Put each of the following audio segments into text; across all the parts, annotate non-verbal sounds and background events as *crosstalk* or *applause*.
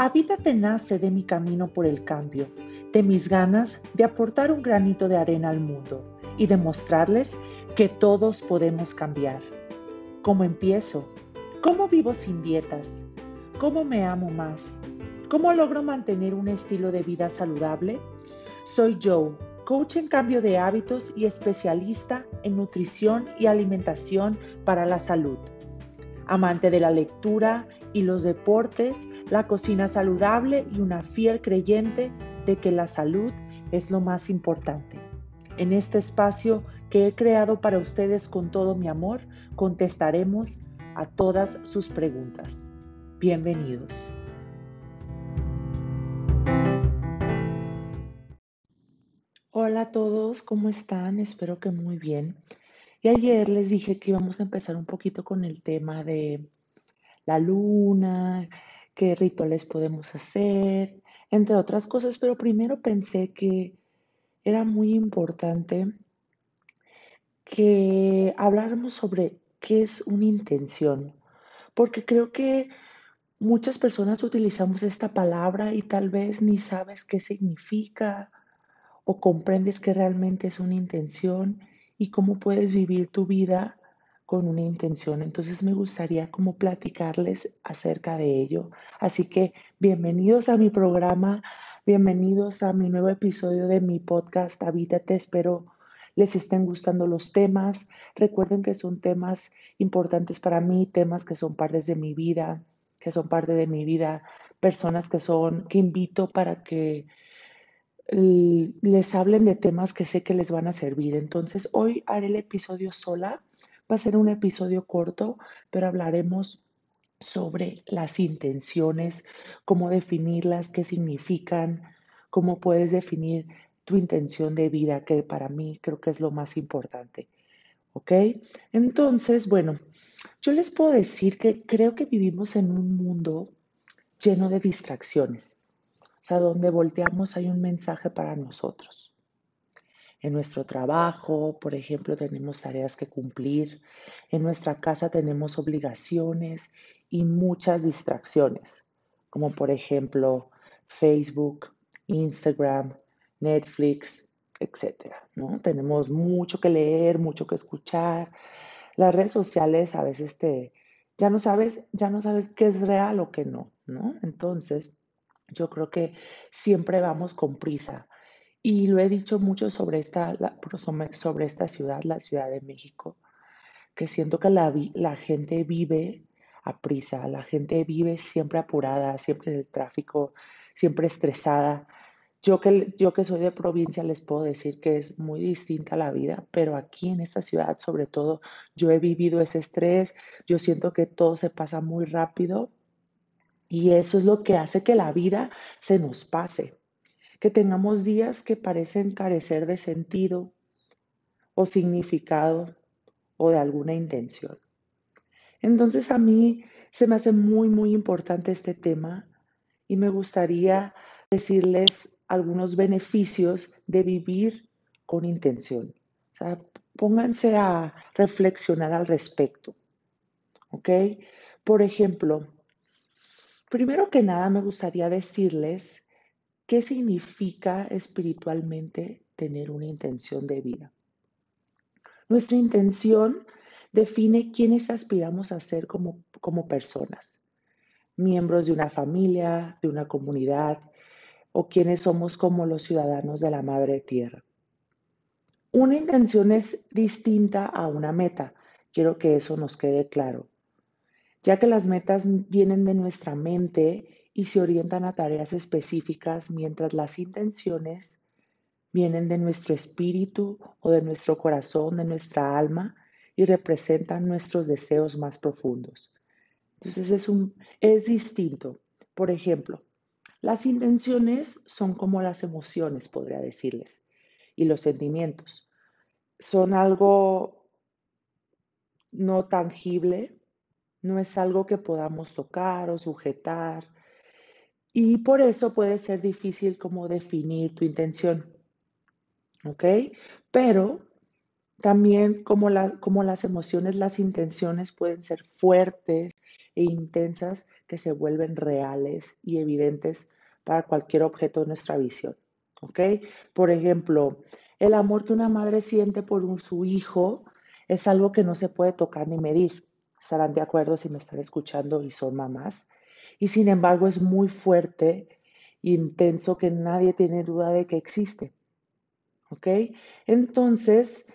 Habítate nace de mi camino por el cambio, de mis ganas de aportar un granito de arena al mundo y demostrarles que todos podemos cambiar. ¿Cómo empiezo? ¿Cómo vivo sin dietas? ¿Cómo me amo más? ¿Cómo logro mantener un estilo de vida saludable? Soy Joe, coach en cambio de hábitos y especialista en nutrición y alimentación para la salud. Amante de la lectura y los deportes, la cocina saludable y una fiel creyente de que la salud es lo más importante. En este espacio que he creado para ustedes con todo mi amor, contestaremos a todas sus preguntas. Bienvenidos. Hola a todos, ¿cómo están? Espero que muy bien. Y ayer les dije que íbamos a empezar un poquito con el tema de la luna, qué rituales podemos hacer, entre otras cosas, pero primero pensé que era muy importante que habláramos sobre qué es una intención, porque creo que muchas personas utilizamos esta palabra y tal vez ni sabes qué significa o comprendes que realmente es una intención y cómo puedes vivir tu vida con una intención. Entonces me gustaría como platicarles acerca de ello. Así que bienvenidos a mi programa, bienvenidos a mi nuevo episodio de mi podcast Habítate. Espero les estén gustando los temas. Recuerden que son temas importantes para mí, temas que son partes de mi vida, que son parte de mi vida, personas que son, que invito para que les hablen de temas que sé que les van a servir. Entonces, hoy haré el episodio sola. Va a ser un episodio corto, pero hablaremos sobre las intenciones, cómo definirlas, qué significan, cómo puedes definir tu intención de vida, que para mí creo que es lo más importante. ¿Ok? Entonces, bueno, yo les puedo decir que creo que vivimos en un mundo lleno de distracciones. O sea, donde volteamos hay un mensaje para nosotros. En nuestro trabajo, por ejemplo, tenemos tareas que cumplir. En nuestra casa tenemos obligaciones y muchas distracciones, como por ejemplo Facebook, Instagram, Netflix, etcétera, ¿no? Tenemos mucho que leer, mucho que escuchar. Las redes sociales a veces te ya no sabes, ya no sabes qué es real o qué no, ¿no? Entonces, yo creo que siempre vamos con prisa. Y lo he dicho mucho sobre esta, sobre esta ciudad, la Ciudad de México, que siento que la, la gente vive a prisa, la gente vive siempre apurada, siempre en el tráfico, siempre estresada. Yo que, yo que soy de provincia les puedo decir que es muy distinta la vida, pero aquí en esta ciudad sobre todo yo he vivido ese estrés, yo siento que todo se pasa muy rápido y eso es lo que hace que la vida se nos pase, que tengamos días que parecen carecer de sentido o significado o de alguna intención. Entonces a mí se me hace muy, muy importante este tema y me gustaría decirles algunos beneficios de vivir con intención. O sea, pónganse a reflexionar al respecto. ¿Ok? Por ejemplo, primero que nada me gustaría decirles qué significa espiritualmente tener una intención de vida. Nuestra intención define quiénes aspiramos a ser como, como personas, miembros de una familia, de una comunidad, o quienes somos como los ciudadanos de la madre tierra. Una intención es distinta a una meta. Quiero que eso nos quede claro, ya que las metas vienen de nuestra mente y se orientan a tareas específicas, mientras las intenciones vienen de nuestro espíritu o de nuestro corazón, de nuestra alma y representan nuestros deseos más profundos. Entonces es, un, es distinto. Por ejemplo, las intenciones son como las emociones, podría decirles, y los sentimientos. Son algo no tangible, no es algo que podamos tocar o sujetar, y por eso puede ser difícil como definir tu intención. ¿Ok? Pero también como, como las emociones, las intenciones pueden ser fuertes e intensas que se vuelven reales y evidentes para cualquier objeto de nuestra visión. ¿Ok? Por ejemplo, el amor que una madre siente por su hijo es algo que no se puede tocar ni medir. Estarán de acuerdo si me están escuchando y son mamás. Y sin embargo es muy fuerte, intenso, que nadie tiene duda de que existe. ¿Ok? Entonces,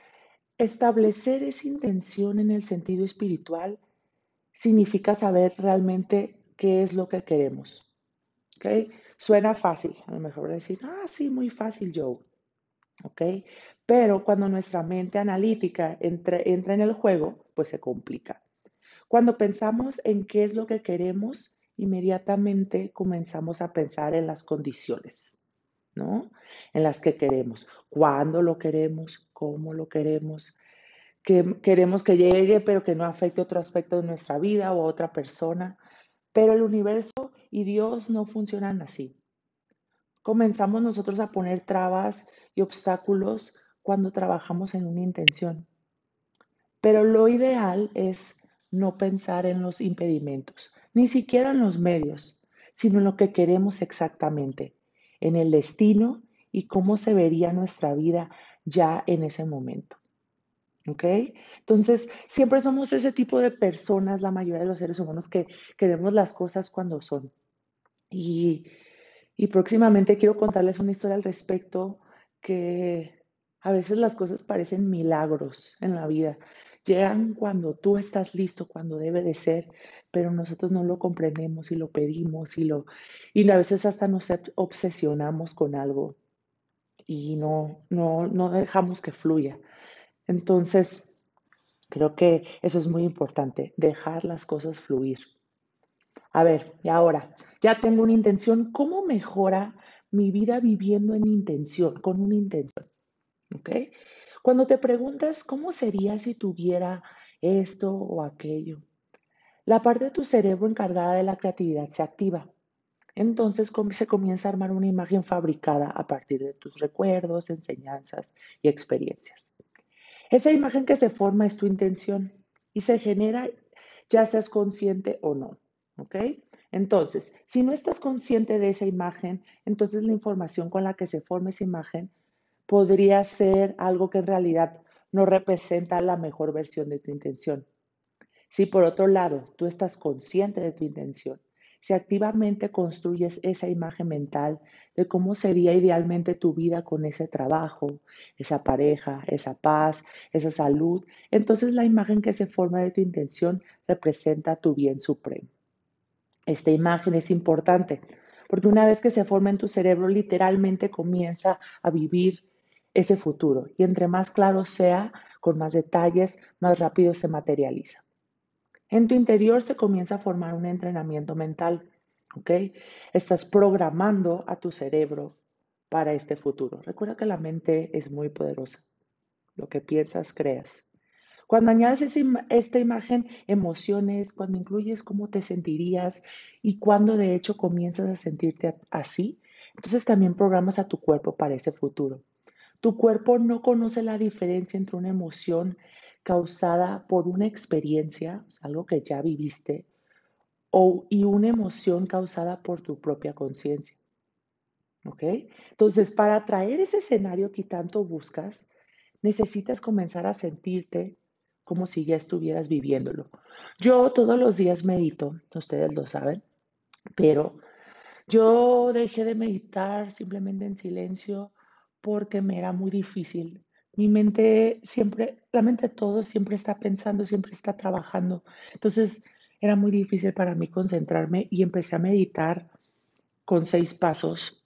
establecer esa intención en el sentido espiritual significa saber realmente qué es lo que queremos. ¿Ok? Suena fácil, a lo mejor decir, ah, sí, muy fácil, Joe. ¿Ok? Pero cuando nuestra mente analítica entra, entra en el juego, pues se complica. Cuando pensamos en qué es lo que queremos, inmediatamente comenzamos a pensar en las condiciones, ¿no? En las que queremos, cuándo lo queremos, cómo lo queremos, que queremos que llegue, pero que no afecte otro aspecto de nuestra vida o a otra persona. Pero el universo y Dios no funcionan así. Comenzamos nosotros a poner trabas y obstáculos cuando trabajamos en una intención. Pero lo ideal es no pensar en los impedimentos, ni siquiera en los medios, sino en lo que queremos exactamente, en el destino y cómo se vería nuestra vida ya en ese momento. ¿Ok? Entonces, siempre somos ese tipo de personas, la mayoría de los seres humanos, que queremos las cosas cuando son. Y, y próximamente quiero contarles una historia al respecto que a veces las cosas parecen milagros en la vida. Llegan cuando tú estás listo, cuando debe de ser, pero nosotros no lo comprendemos y lo pedimos y lo y a veces hasta nos obsesionamos con algo y no no no dejamos que fluya. Entonces, creo que eso es muy importante, dejar las cosas fluir. A ver, y ahora, ya tengo una intención, ¿cómo mejora mi vida viviendo en intención, con una intención? ¿Ok? Cuando te preguntas, ¿cómo sería si tuviera esto o aquello? La parte de tu cerebro encargada de la creatividad se activa. Entonces se comienza a armar una imagen fabricada a partir de tus recuerdos, enseñanzas y experiencias. Esa imagen que se forma es tu intención y se genera ya seas consciente o no. ¿Ok? Entonces, si no estás consciente de esa imagen, entonces la información con la que se forma esa imagen podría ser algo que en realidad no representa la mejor versión de tu intención. Si por otro lado tú estás consciente de tu intención si activamente construyes esa imagen mental de cómo sería idealmente tu vida con ese trabajo, esa pareja, esa paz, esa salud, entonces la imagen que se forma de tu intención representa tu bien supremo. Esta imagen es importante porque una vez que se forma en tu cerebro, literalmente comienza a vivir ese futuro y entre más claro sea, con más detalles, más rápido se materializa. En tu interior se comienza a formar un entrenamiento mental, ¿ok? Estás programando a tu cerebro para este futuro. Recuerda que la mente es muy poderosa. Lo que piensas, creas. Cuando añades esta imagen, emociones, cuando incluyes cómo te sentirías y cuando de hecho comienzas a sentirte así, entonces también programas a tu cuerpo para ese futuro. Tu cuerpo no conoce la diferencia entre una emoción causada por una experiencia, algo que ya viviste, o, y una emoción causada por tu propia conciencia. ¿Ok? Entonces, para traer ese escenario que tanto buscas, necesitas comenzar a sentirte como si ya estuvieras viviéndolo. Yo todos los días medito, ustedes lo saben, pero yo dejé de meditar simplemente en silencio porque me era muy difícil mi mente siempre, la mente de todos siempre está pensando, siempre está trabajando. Entonces era muy difícil para mí concentrarme y empecé a meditar con seis pasos.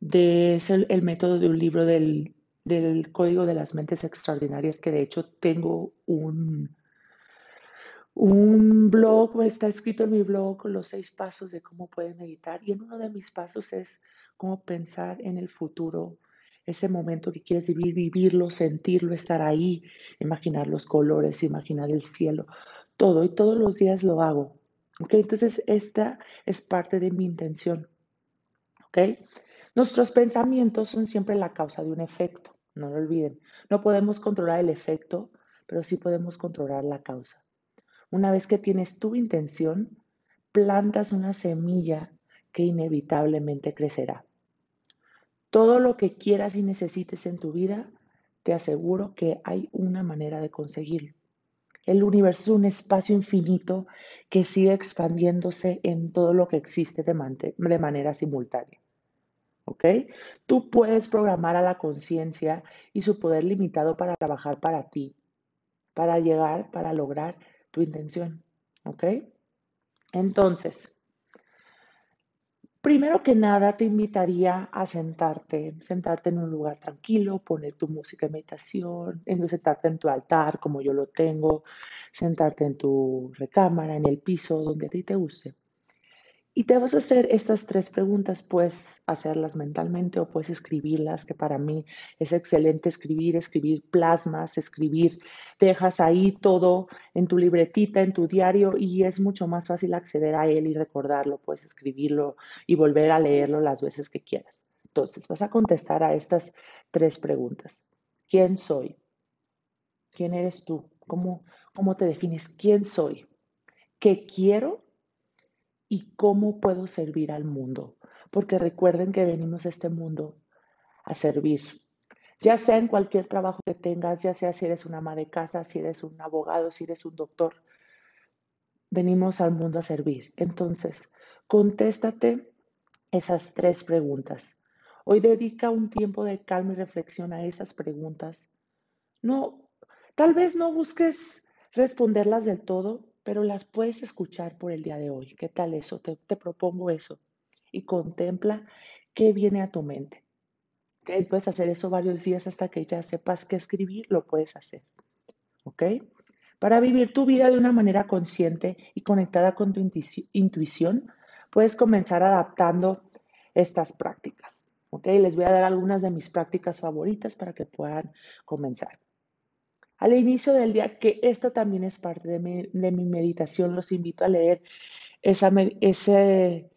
De, es el, método de un libro del, del Código de las Mentes Extraordinarias, que de hecho tengo un, un blog, está escrito en mi blog los seis pasos de cómo puedes meditar. Y en uno de mis pasos es cómo pensar en el futuro ese momento que quieres vivir, vivirlo, sentirlo, estar ahí, imaginar los colores, imaginar el cielo, todo. Y todos los días lo hago. ¿Ok? Entonces, esta es parte de mi intención. ¿Ok? Nuestros pensamientos son siempre la causa de un efecto. No lo olviden. No podemos controlar el efecto, pero sí podemos controlar la causa. Una vez que tienes tu intención, plantas una semilla que inevitablemente crecerá. Todo lo que quieras y necesites en tu vida, te aseguro que hay una manera de conseguirlo. El universo es un espacio infinito que sigue expandiéndose en todo lo que existe de, manera simultánea. ¿Ok? Tú puedes programar a la conciencia y su poder limitado para trabajar para ti, para llegar, para lograr tu intención. ¿Ok? Entonces, Primero que nada, te invitaría a sentarte, sentarte en un lugar tranquilo, poner tu música de meditación, sentarte en tu altar, como yo lo tengo, sentarte en tu recámara, en el piso, donde a ti te guste. Y te vas a hacer estas tres preguntas, puedes hacerlas mentalmente o puedes escribirlas, que para mí es excelente escribir, escribir plasmas, escribir, dejas ahí todo en tu libretita, en tu diario y es mucho más fácil acceder a él y recordarlo, puedes escribirlo y volver a leerlo las veces que quieras. Entonces, vas a contestar a estas tres preguntas. ¿Quién soy? ¿Quién eres tú? ¿Cómo, cómo te defines? ¿Quién soy? ¿Qué quiero? Y cómo puedo servir al mundo. Porque recuerden que venimos a este mundo a servir. Ya sea en cualquier trabajo que tengas, ya sea si eres una ama de casa, si eres un abogado, si eres un doctor, venimos al mundo a servir. Entonces, contéstate esas tres preguntas. Hoy dedica un tiempo de calma y reflexión a esas preguntas. No, tal vez no busques responderlas del todo, pero las puedes escuchar por el día de hoy. ¿Qué tal eso? Te, propongo eso. Y contempla qué viene a tu mente. Puedes hacer eso varios días hasta que ya sepas qué escribir, lo puedes hacer. ¿Ok? Para vivir tu vida de una manera consciente y conectada con tu intuición, puedes comenzar adaptando estas prácticas. ¿Ok? Les voy a dar algunas de mis prácticas favoritas para que puedan comenzar. Al inicio del día, que esto también es parte de mi, meditación, los invito a leer ese,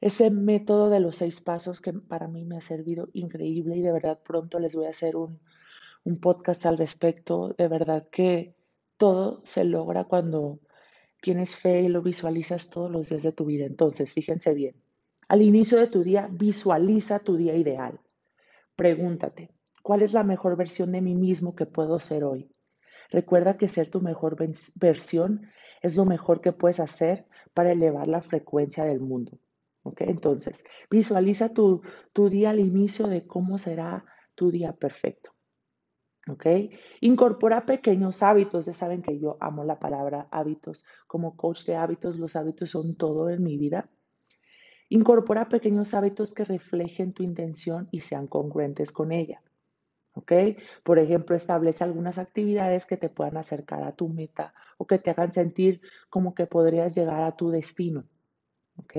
ese método de los seis pasos que para mí me ha servido increíble y de verdad pronto les voy a hacer un, un podcast al respecto. De verdad que todo se logra cuando tienes fe y lo visualizas todos los días de tu vida. Entonces, fíjense bien, al inicio de tu día, visualiza tu día ideal. Pregúntate, ¿cuál es la mejor versión de mí mismo que puedo ser hoy? Recuerda que ser tu mejor versión es lo mejor que puedes hacer para elevar la frecuencia del mundo. Entonces, visualiza tu, tu día al inicio de cómo será tu día perfecto. Incorpora pequeños hábitos. Ya saben que yo amo la palabra hábitos. Como coach de hábitos, los hábitos son todo en mi vida. Incorpora pequeños hábitos que reflejen tu intención y sean congruentes con ella. ¿Ok? Por ejemplo, establece algunas actividades que te puedan acercar a tu meta o que te hagan sentir como que podrías llegar a tu destino, ¿ok?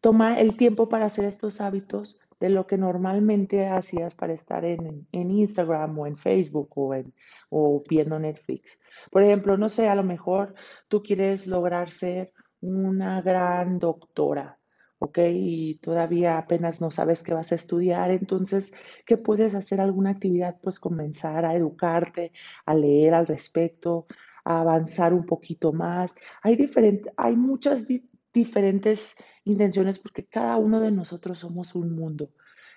Toma el tiempo para hacer estos hábitos de lo que normalmente hacías para estar en, Instagram o en Facebook o, en, o viendo Netflix. Por ejemplo, no sé, a lo mejor tú quieres lograr ser una gran doctora, ¿ok? Y todavía apenas no sabes qué vas a estudiar, entonces, ¿qué puedes hacer? ¿Alguna actividad? Pues comenzar a educarte, a leer al respecto, a avanzar un poquito más. Hay, hay muchas diferentes intenciones porque cada uno de nosotros somos un mundo,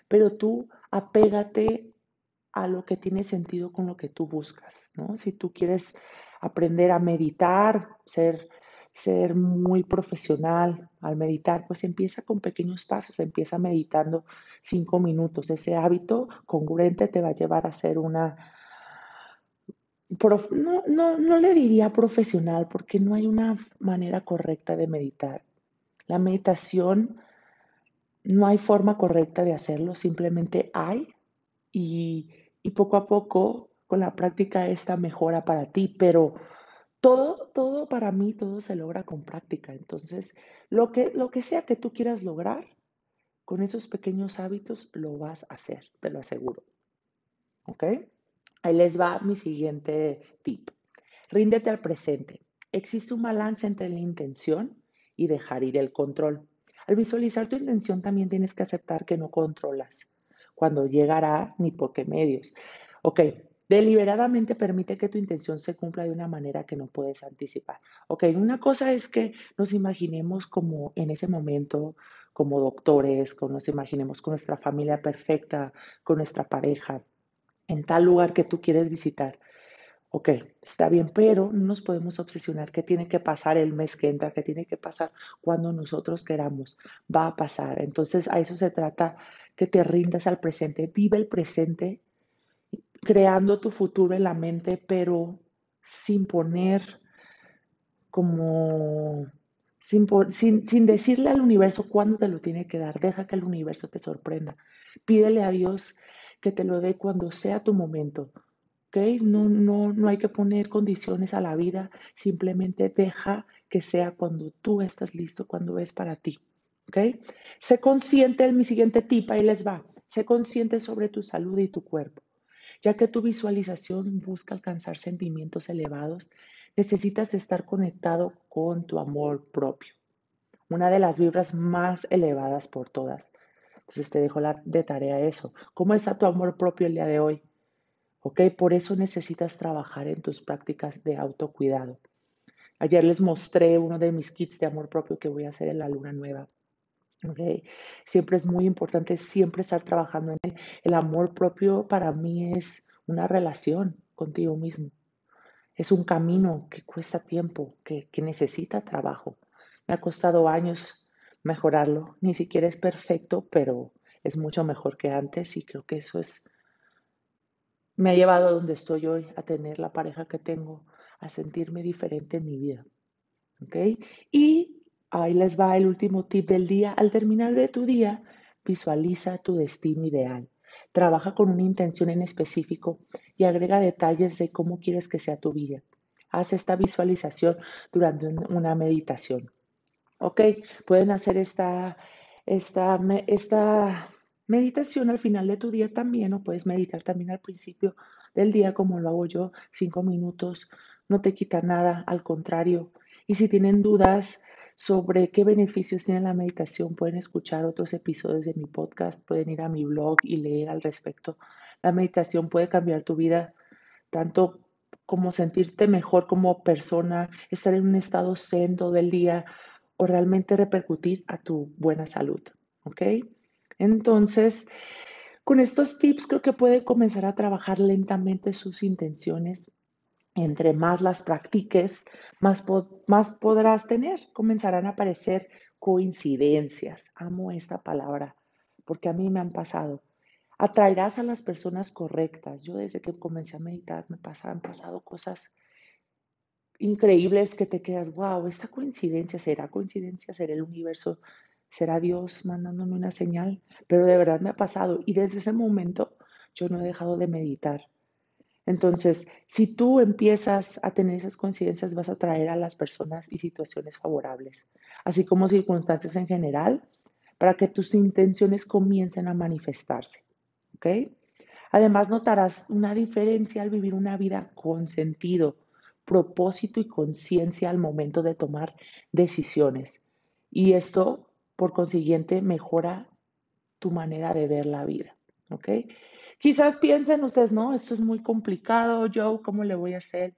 pero tú apégate a lo que tiene sentido con lo que tú buscas, ¿no? Si tú quieres aprender a meditar, ser ser muy profesional al meditar, pues empieza con pequeños pasos, empieza meditando cinco minutos. Ese hábito congruente te va a llevar a ser una, no, no, no le diría profesional porque no hay una manera correcta de meditar. La meditación no hay forma correcta de hacerlo, simplemente hay y, y poco a poco con la práctica esta mejora para ti, pero todo, todo para mí, todo se logra con práctica. Entonces, lo que, lo que sea que tú quieras lograr, con esos pequeños hábitos lo vas a hacer, te lo aseguro. ¿Ok? Ahí les va mi siguiente tip. Ríndete al presente. Existe un balance entre la intención y dejar ir el control. Al visualizar tu intención también tienes que aceptar que no controlas cuando llegará ni por qué medios. Ok, Deliberadamente permite que tu intención se cumpla de una manera que no puedes anticipar. Ok, una cosa es que nos imaginemos como en ese momento, como doctores, como nos imaginemos con nuestra familia perfecta, con nuestra pareja, en tal lugar que tú quieres visitar. Ok, está bien, pero no nos podemos obsesionar que tiene que pasar el mes que entra, que tiene que pasar cuando nosotros queramos. Va a pasar. Entonces, a eso se trata que te rindas al presente. Vive el presente creando tu futuro en la mente, pero sin poner como, sin, sin, decirle al universo cuándo te lo tiene que dar. Deja que el universo te sorprenda. Pídele a Dios que te lo dé cuando sea tu momento. ¿ok? No, no, no hay que poner condiciones a la vida, simplemente deja que sea cuando tú estás listo, cuando es para ti. ¿ok? Sé consciente, mi siguiente tip, ahí les va. Sé consciente sobre tu salud y tu cuerpo. Ya que tu visualización busca alcanzar sentimientos elevados, necesitas estar conectado con tu amor propio, una de las vibras más elevadas por todas. Entonces te dejo la, de tarea eso. ¿Cómo está tu amor propio el día de hoy? ¿Ok? Por eso necesitas trabajar en tus prácticas de autocuidado. Ayer les mostré uno de mis kits de amor propio que voy a hacer en la luna nueva. Siempre es muy importante, siempre estar trabajando en él. El amor propio para mí es una relación contigo mismo. Es un camino que cuesta tiempo, que, que necesita trabajo. Me ha costado años mejorarlo. Ni siquiera es perfecto, pero es mucho mejor que antes y creo que eso es, me ha llevado a donde estoy hoy, a tener la pareja que tengo, a sentirme diferente en mi vida. ¿Ok? Y Ahí les va el último tip del día. Al terminar de tu día, visualiza tu destino ideal. Trabaja con una intención en específico y agrega detalles de cómo quieres que sea tu vida. Haz esta visualización durante una meditación. ¿Ok? Pueden hacer esta, esta, esta meditación al final de tu día también o puedes meditar también al principio del día como lo hago yo, cinco minutos. No te quita nada, al contrario. Y si tienen dudas, sobre qué beneficios tiene la meditación, pueden escuchar otros episodios de mi podcast, pueden ir a mi blog y leer al respecto. La meditación puede cambiar tu vida, tanto como sentirte mejor como persona, estar en un estado zen todo el día o realmente repercutir a tu buena salud. ¿Ok? Entonces, con estos tips creo que puede comenzar a trabajar lentamente sus intenciones entre más las practiques, más, podrás tener. Comenzarán a aparecer coincidencias. Amo esta palabra porque a mí me han pasado. Atraerás a las personas correctas. Yo desde que comencé a meditar me han pasado cosas increíbles que te quedas, wow, esta coincidencia, ¿será coincidencia? ¿Será el universo? ¿Será Dios mandándome una señal? Pero de verdad me ha pasado y desde ese momento yo no he dejado de meditar. Entonces, si tú empiezas a tener esas coincidencias, vas a traer a las personas y situaciones favorables, así como circunstancias en general, para que tus intenciones comiencen a manifestarse. ¿Ok? Además, notarás una diferencia al vivir una vida con sentido, propósito y conciencia al momento de tomar decisiones. Y esto, por consiguiente, mejora tu manera de ver la vida. ¿Ok? Quizás piensen ustedes, no, esto es muy complicado, yo, ¿cómo le voy a hacer?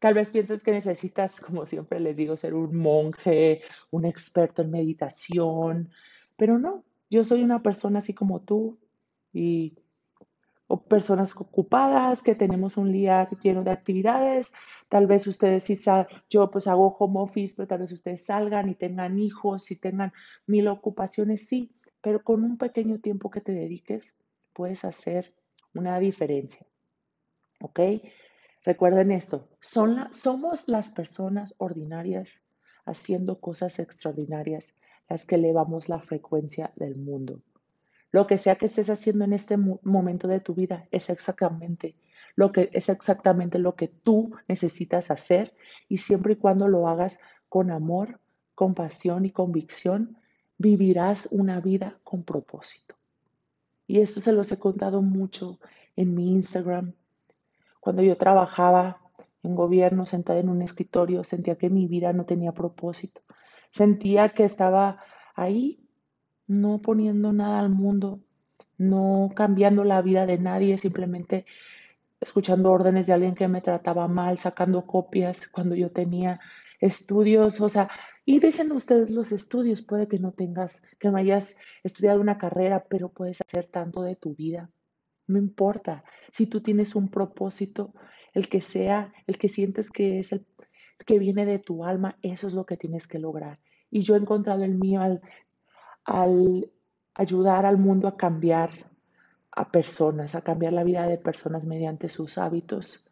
Tal vez pienses que necesitas, *laughs* como siempre les digo, ser un monje, un experto en meditación, pero no, yo soy una persona así como tú y o personas ocupadas que tenemos un día lleno de actividades. Tal vez ustedes sí, yo pues hago home office, pero tal vez ustedes salgan y tengan hijos y tengan mil ocupaciones, sí, pero con un pequeño tiempo que te dediques, puedes hacer una diferencia. ¿Ok? Recuerden esto, son somos las personas ordinarias haciendo cosas extraordinarias las que elevamos la frecuencia del mundo. Lo que sea que estés haciendo en este momento de tu vida es exactamente lo que es exactamente lo que tú necesitas hacer y siempre y cuando lo hagas con amor, compasión y convicción, vivirás una vida con propósito. Y esto se los he contado mucho en mi Instagram. Cuando yo trabajaba en gobierno, sentada en un escritorio, sentía que mi vida no tenía propósito. Sentía que estaba ahí, no poniendo nada al mundo, no cambiando la vida de nadie, simplemente escuchando órdenes de alguien que me trataba mal, sacando copias cuando yo tenía estudios, o sea, y dejen ustedes los estudios, puede que no tengas, que no hayas estudiado una carrera, pero puedes hacer tanto de tu vida. No importa, si tú tienes un propósito, el que sea, el que sientes que es el que viene de tu alma, eso es lo que tienes que lograr. Y yo he encontrado el mío al, al ayudar al mundo a cambiar a personas, a cambiar la vida de personas mediante sus hábitos.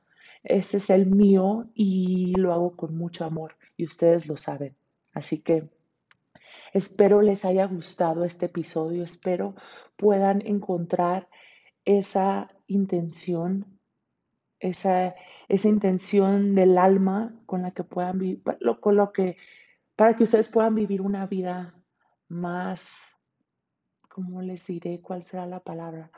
Ese es el mío y lo hago con mucho amor y ustedes lo saben. Así que espero les haya gustado este episodio, espero puedan encontrar esa intención, esa, esa intención del alma con la que puedan vivir, con lo que, para que ustedes puedan vivir una vida más, ¿cómo les diré? ¿Cuál será la palabra?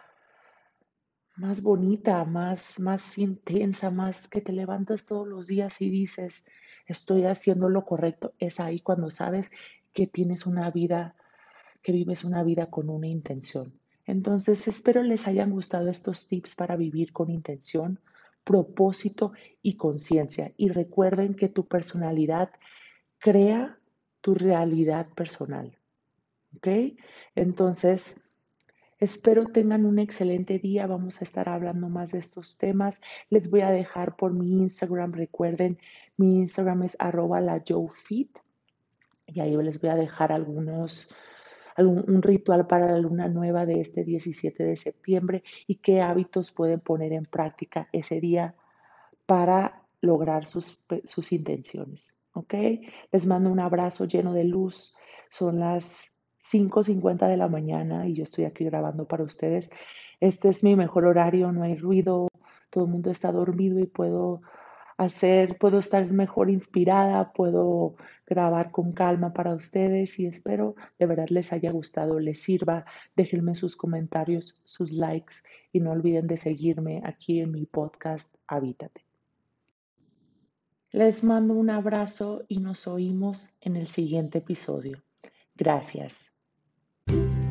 Más bonita, más, más intensa, más que te levantas todos los días y dices, estoy haciendo lo correcto. Es ahí cuando sabes que tienes una vida, que vives una vida con una intención. Entonces, espero les hayan gustado estos tips para vivir con intención, propósito y conciencia. Y recuerden que tu personalidad crea tu realidad personal. ¿Ok? Entonces, espero tengan un excelente día. Vamos a estar hablando más de estos temas. Les voy a dejar por mi Instagram. Recuerden, mi Instagram es arroba la Y ahí les voy a dejar algunos un ritual para la luna nueva de este 17 de septiembre y qué hábitos pueden poner en práctica ese día para lograr sus, sus intenciones. ¿Ok? Les mando un abrazo lleno de luz. Son las 5.50 de la mañana y yo estoy aquí grabando para ustedes. Este es mi mejor horario, no hay ruido, todo el mundo está dormido y puedo hacer, puedo estar mejor inspirada, puedo grabar con calma para ustedes y espero de verdad les haya gustado, les sirva. Déjenme sus comentarios, sus likes y no olviden de seguirme aquí en mi podcast Habítate. Les mando un abrazo y nos oímos en el siguiente episodio. Gracias. Thank you